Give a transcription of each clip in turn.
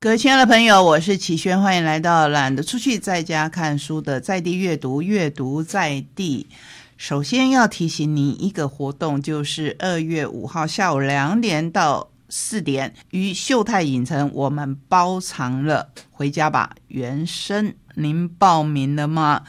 各位亲爱的朋友，我是启轩，欢迎来到懒得出去在家看书的在地阅读，阅读在地。首先要提醒您一个活动，就是二月五号下午两点到四点，于秀泰影城我们包场了，回家吧，原声。您报名了吗？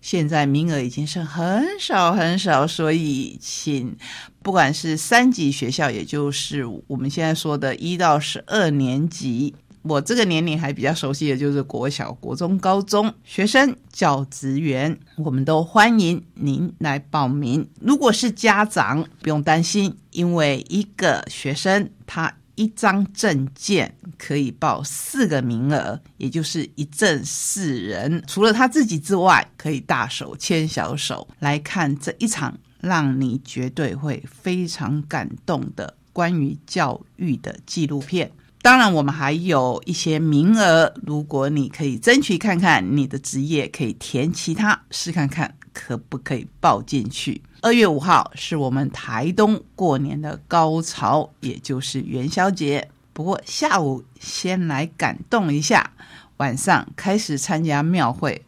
现在名额已经是很少很少，所以请不管是三级学校，也就是我们现在说的一到十二年级。我这个年龄还比较熟悉的就是国小、国中、高中学生、教职员，我们都欢迎您来报名。如果是家长，不用担心，因为一个学生他一张证件可以报四个名额，也就是一证四人。除了他自己之外，可以大手牵小手来看这一场让你绝对会非常感动的关于教育的纪录片。当然，我们还有一些名额，如果你可以争取看看，你的职业可以填其他，试看看可不可以报进去。二月五号是我们台东过年的高潮，也就是元宵节。不过下午先来感动一下，晚上开始参加庙会，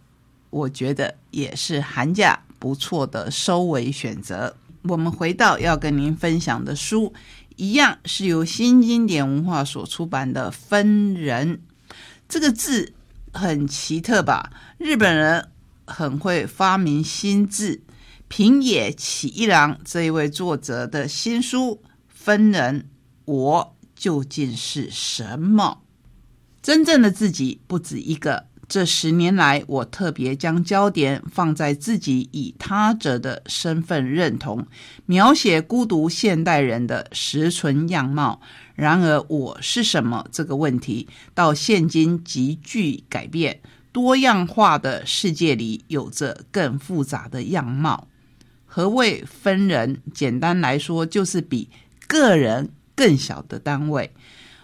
我觉得也是寒假不错的收尾选择。我们回到要跟您分享的书。一样是由新经典文化所出版的《分人》，这个字很奇特吧？日本人很会发明新字。平野启一郎这一位作者的新书《分人》，我究竟是什么？真正的自己不止一个。这十年来，我特别将焦点放在自己以他者的身份认同，描写孤独现代人的实存样貌。然而，我是什么这个问题，到现今急剧改变。多样化的世界里，有着更复杂的样貌。何谓分人？简单来说，就是比个人更小的单位。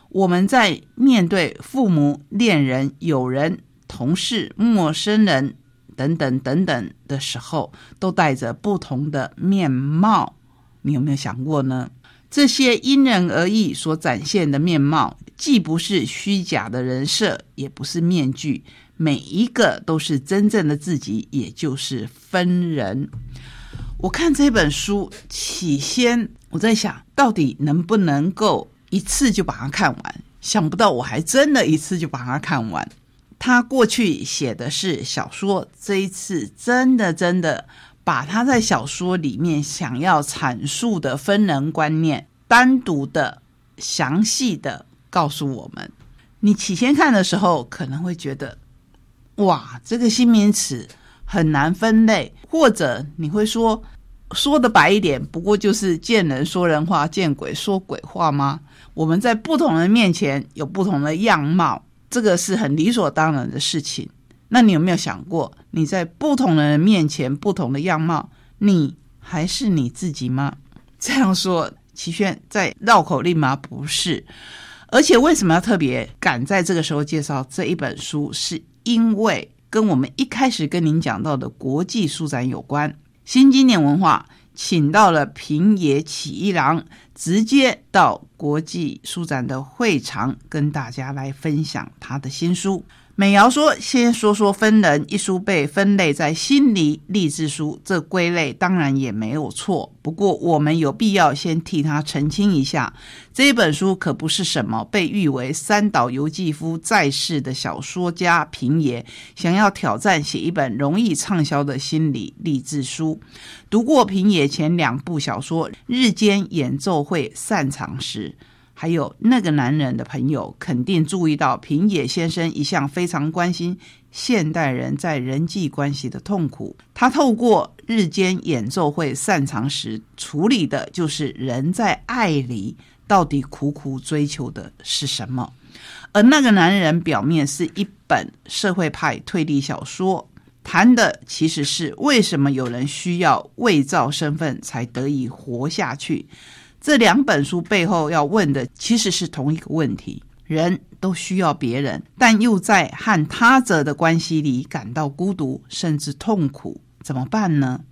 我们在面对父母、恋人、友人。同事、陌生人等等等等的时候，都带着不同的面貌。你有没有想过呢？这些因人而异所展现的面貌，既不是虚假的人设，也不是面具，每一个都是真正的自己，也就是分人。我看这本书，起先我在想到底能不能够一次就把它看完，想不到我还真的一次就把它看完。他过去写的是小说，这一次真的真的把他在小说里面想要阐述的分人观念，单独的、详细的告诉我们。你起先看的时候可能会觉得，哇，这个新名词很难分类，或者你会说，说的白一点，不过就是见人说人话，见鬼说鬼话吗？我们在不同人面前有不同的样貌。这个是很理所当然的事情。那你有没有想过，你在不同的人面前不同的样貌，你还是你自己吗？这样说，齐轩在绕口令吗？不是。而且为什么要特别赶在这个时候介绍这一本书？是因为跟我们一开始跟您讲到的国际书展有关。新经典文化请到了平野启一郎。直接到国际书展的会场，跟大家来分享他的新书。美瑶说：“先说说分人一书被分类在心理励志书，这归类当然也没有错。不过我们有必要先替他澄清一下，这本书可不是什么被誉为三岛由纪夫在世的小说家平野想要挑战写一本容易畅销的心理励志书。读过平野前两部小说《日间演奏会散场时》。”还有那个男人的朋友肯定注意到，平野先生一向非常关心现代人在人际关系的痛苦。他透过日间演奏会散场时处理的就是人在爱里到底苦苦追求的是什么。而那个男人表面是一本社会派推理小说，谈的其实是为什么有人需要伪造身份才得以活下去。这两本书背后要问的其实是同一个问题：人都需要别人，但又在和他者的关系里感到孤独甚至痛苦，怎么办呢？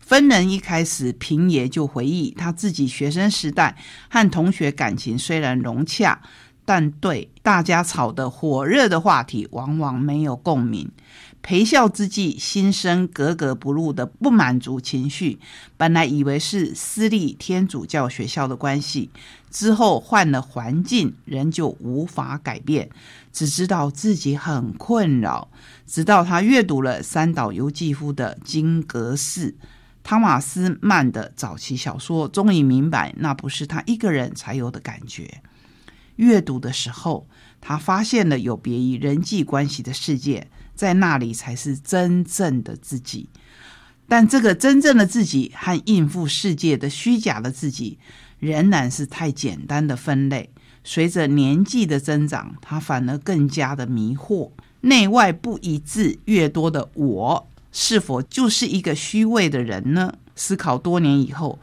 分人一开始，平野就回忆他自己学生时代和同学感情虽然融洽，但对大家吵得火热的话题往往没有共鸣。陪笑之际，心生格格不入的不满足情绪。本来以为是私立天主教学校的关系，之后换了环境，仍旧无法改变。只知道自己很困扰。直到他阅读了三岛由纪夫的《金阁寺》，汤马斯曼的早期小说，终于明白那不是他一个人才有的感觉。阅读的时候，他发现了有别于人际关系的世界。在那里才是真正的自己，但这个真正的自己和应付世界的虚假的自己，仍然是太简单的分类。随着年纪的增长，他反而更加的迷惑。内外不一致越多的我，是否就是一个虚伪的人呢？思考多年以后，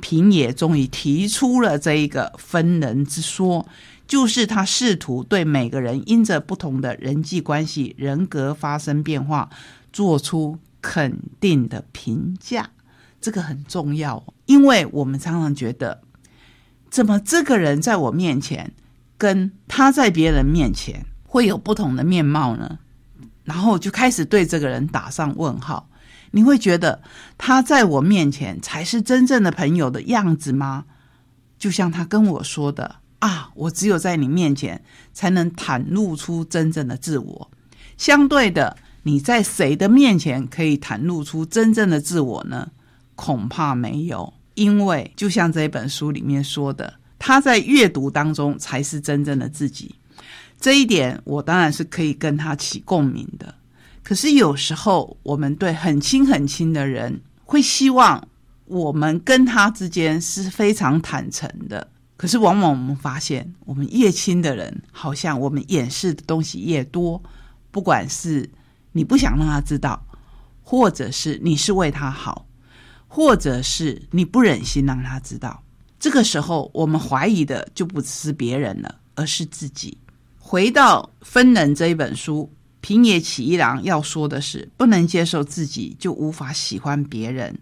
平野终于提出了这一个分人之说。就是他试图对每个人因着不同的人际关系、人格发生变化，做出肯定的评价。这个很重要，因为我们常常觉得，怎么这个人在我面前，跟他在别人面前会有不同的面貌呢？然后就开始对这个人打上问号。你会觉得他在我面前才是真正的朋友的样子吗？就像他跟我说的。啊！我只有在你面前才能袒露出真正的自我。相对的，你在谁的面前可以袒露出真正的自我呢？恐怕没有，因为就像这本书里面说的，他在阅读当中才是真正的自己。这一点，我当然是可以跟他起共鸣的。可是有时候，我们对很亲很亲的人，会希望我们跟他之间是非常坦诚的。可是，往往我们发现，我们越亲的人，好像我们掩饰的东西越多。不管是你不想让他知道，或者是你是为他好，或者是你不忍心让他知道。这个时候，我们怀疑的就不是别人了，而是自己。回到《分人》这一本书，平野启一郎要说的是：不能接受自己，就无法喜欢别人。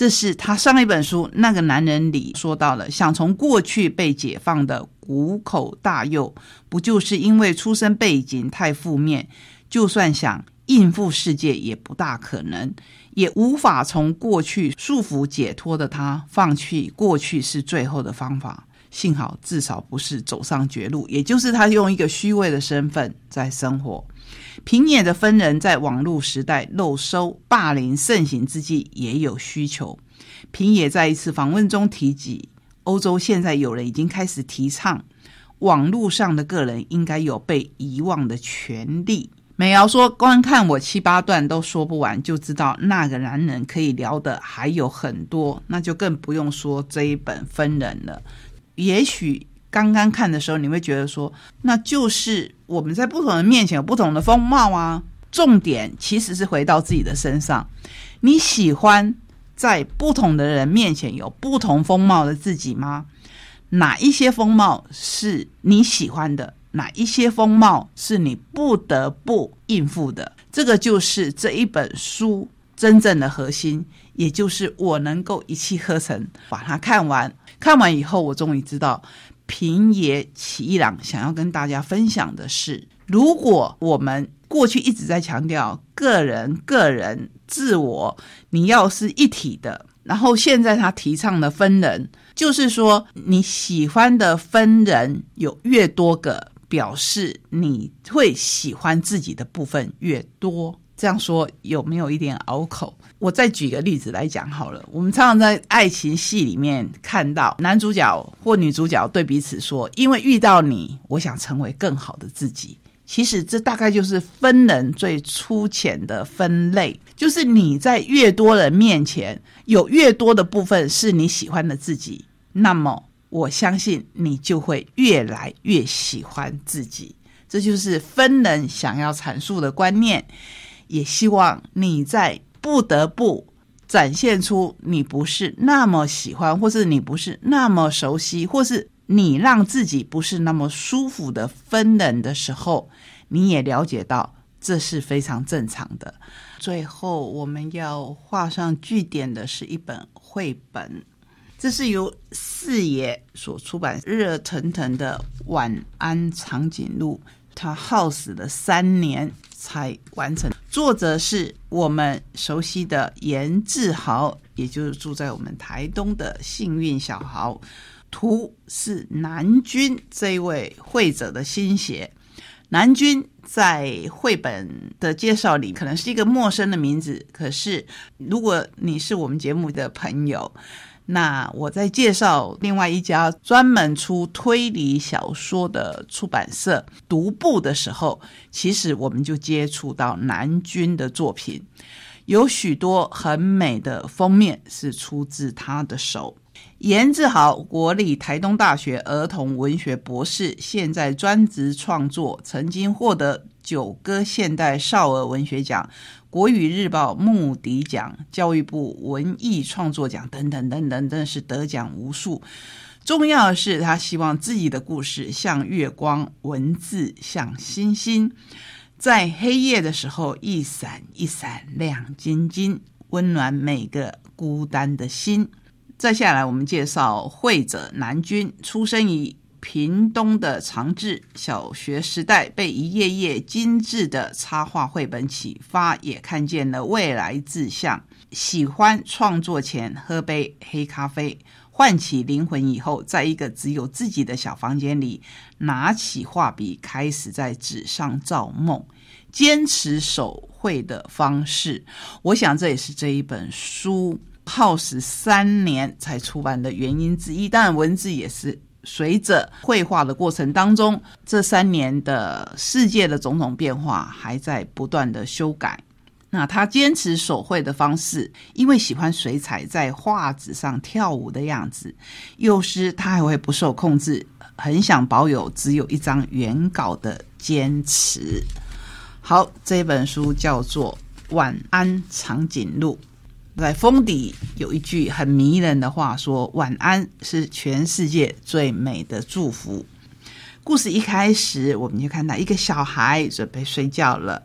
这是他上一本书《那个男人》里说到了，想从过去被解放的谷口大佑，不就是因为出生背景太负面，就算想应付世界也不大可能，也无法从过去束缚解脱的他，放弃过去是最后的方法。幸好至少不是走上绝路，也就是他用一个虚伪的身份在生活。平野的分人在网络时代漏收、霸凌盛行之际也有需求。平野在一次访问中提及，欧洲现在有人已经开始提倡，网络上的个人应该有被遗忘的权利。美瑶说：“光看我七八段都说不完，就知道那个男人可以聊的还有很多，那就更不用说这一本分人了。也许。”刚刚看的时候，你会觉得说，那就是我们在不同人面前有不同的风貌啊。重点其实是回到自己的身上，你喜欢在不同的人面前有不同风貌的自己吗？哪一些风貌是你喜欢的？哪一些风貌是你不得不应付的？这个就是这一本书真正的核心，也就是我能够一气呵成把它看完。看完以后，我终于知道。平野启一郎想要跟大家分享的是：如果我们过去一直在强调个人、个人、自我，你要是一体的，然后现在他提倡的分人，就是说你喜欢的分人有越多个，表示你会喜欢自己的部分越多。这样说有没有一点拗口？我再举个例子来讲好了。我们常常在爱情戏里面看到男主角或女主角对彼此说：“因为遇到你，我想成为更好的自己。”其实这大概就是分人最粗浅的分类，就是你在越多人面前有越多的部分是你喜欢的自己，那么我相信你就会越来越喜欢自己。这就是分人想要阐述的观念。也希望你在不得不展现出你不是那么喜欢，或是你不是那么熟悉，或是你让自己不是那么舒服的分人的时候，你也了解到这是非常正常的。最后，我们要画上句点的是一本绘本，这是由四爷所出版热腾腾的《晚安长颈鹿》，他耗时了三年才完成。作者是我们熟悉的严志豪，也就是住在我们台东的幸运小豪。图是南君这一位绘者的心血。南君在绘本的介绍里可能是一个陌生的名字，可是如果你是我们节目的朋友，那我在介绍另外一家专门出推理小说的出版社独步的时候，其实我们就接触到南君的作品，有许多很美的封面是出自他的手。严志豪，国立台东大学儿童文学博士，现在专职创作，曾经获得九歌现代少儿文学奖、国语日报木迪奖、教育部文艺创作奖等等等等，真是得奖无数。重要的是，他希望自己的故事像月光，文字像星星，在黑夜的时候一闪一闪亮晶晶，温暖每个孤单的心。再下来，我们介绍绘者南君，出生于屏东的长治。小学时代被一页页精致的插画绘本启发，也看见了未来志向。喜欢创作前喝杯黑咖啡，唤起灵魂以后，在一个只有自己的小房间里，拿起画笔，开始在纸上造梦，坚持手绘的方式。我想这也是这一本书。耗时三年才出版的原因之一，当然文字也是随着绘画的过程当中，这三年的世界的种种变化还在不断的修改。那他坚持手绘的方式，因为喜欢水彩在画纸上跳舞的样子，有时他还会不受控制，很想保有只有一张原稿的坚持。好，这本书叫做《晚安长颈鹿》。在封底有一句很迷人的话，说：“晚安是全世界最美的祝福。”故事一开始，我们就看到一个小孩准备睡觉了，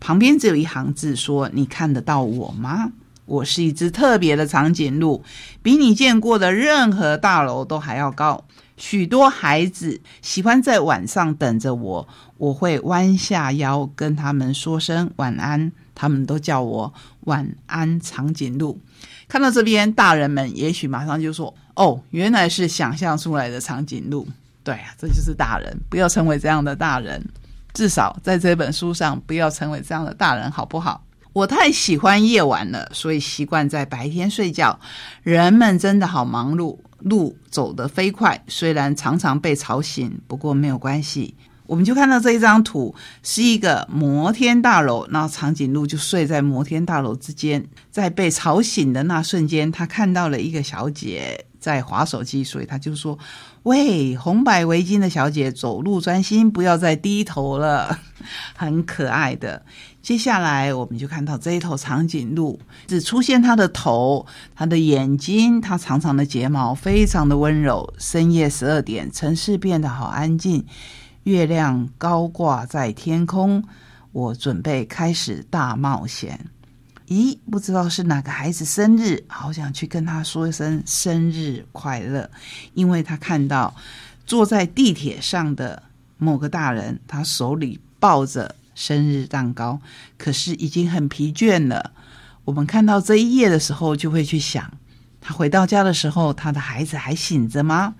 旁边只有一行字说：“你看得到我吗？我是一只特别的长颈鹿，比你见过的任何大楼都还要高。许多孩子喜欢在晚上等着我，我会弯下腰跟他们说声晚安。”他们都叫我晚安长颈鹿。看到这边，大人们也许马上就说：“哦，原来是想象出来的长颈鹿。”对啊，这就是大人，不要成为这样的大人。至少在这本书上，不要成为这样的大人，好不好？我太喜欢夜晚了，所以习惯在白天睡觉。人们真的好忙碌，路走得飞快，虽然常常被吵醒，不过没有关系。我们就看到这一张图，是一个摩天大楼，那长颈鹿就睡在摩天大楼之间。在被吵醒的那瞬间，他看到了一个小姐在划手机，所以他就说：“喂，红白围巾的小姐，走路专心，不要再低头了。”很可爱的。接下来，我们就看到这一头长颈鹿，只出现它的头、它的眼睛、它长长的睫毛，非常的温柔。深夜十二点，城市变得好安静。月亮高挂在天空，我准备开始大冒险。咦，不知道是哪个孩子生日，好想去跟他说一声生日快乐。因为他看到坐在地铁上的某个大人，他手里抱着生日蛋糕，可是已经很疲倦了。我们看到这一页的时候，就会去想，他回到家的时候，他的孩子还醒着吗？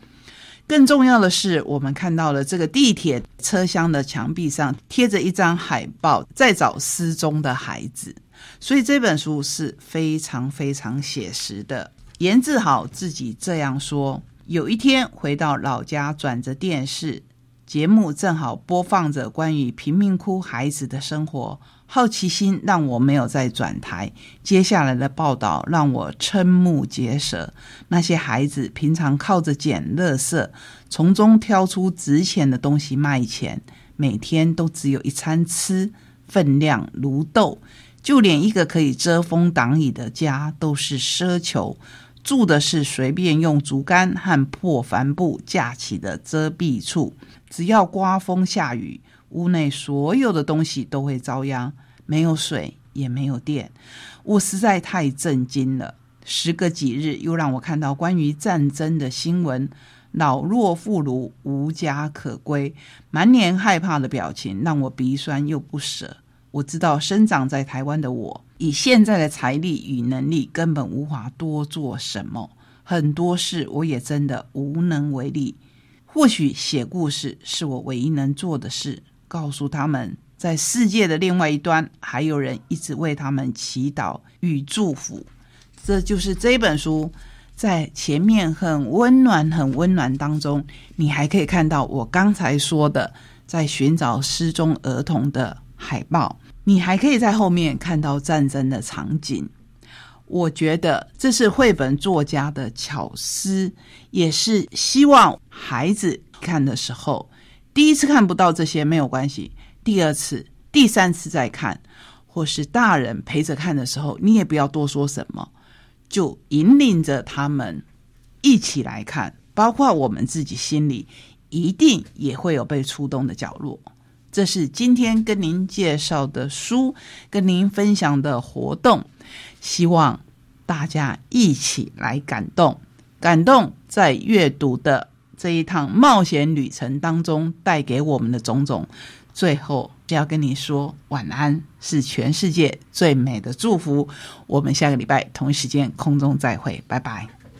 更重要的是，我们看到了这个地铁车厢的墙壁上贴着一张海报，在找失踪的孩子。所以这本书是非常非常写实的。严志豪自己这样说：有一天回到老家，转着电视节目，正好播放着关于贫民窟孩子的生活。好奇心让我没有再转台，接下来的报道让我瞠目结舌。那些孩子平常靠着捡垃圾，从中挑出值钱的东西卖钱，每天都只有一餐吃，分量如豆。就连一个可以遮风挡雨的家都是奢求，住的是随便用竹竿和破帆布架起的遮蔽处，只要刮风下雨。屋内所有的东西都会遭殃，没有水也没有电，我实在太震惊了。时隔几日，又让我看到关于战争的新闻，老弱妇孺无家可归，满脸害怕的表情，让我鼻酸又不舍。我知道生长在台湾的我，以现在的财力与能力，根本无法多做什么，很多事我也真的无能为力。或许写故事是我唯一能做的事，告诉他们。在世界的另外一端，还有人一直为他们祈祷与祝福。这就是这本书在前面很温暖、很温暖当中，你还可以看到我刚才说的在寻找失踪儿童的海报。你还可以在后面看到战争的场景。我觉得这是绘本作家的巧思，也是希望孩子看的时候，第一次看不到这些没有关系。第二次、第三次再看，或是大人陪着看的时候，你也不要多说什么，就引领着他们一起来看。包括我们自己心里一定也会有被触动的角落。这是今天跟您介绍的书，跟您分享的活动，希望大家一起来感动，感动在阅读的这一趟冒险旅程当中带给我们的种种。最后就要跟你说晚安，是全世界最美的祝福。我们下个礼拜同一时间空中再会，拜拜。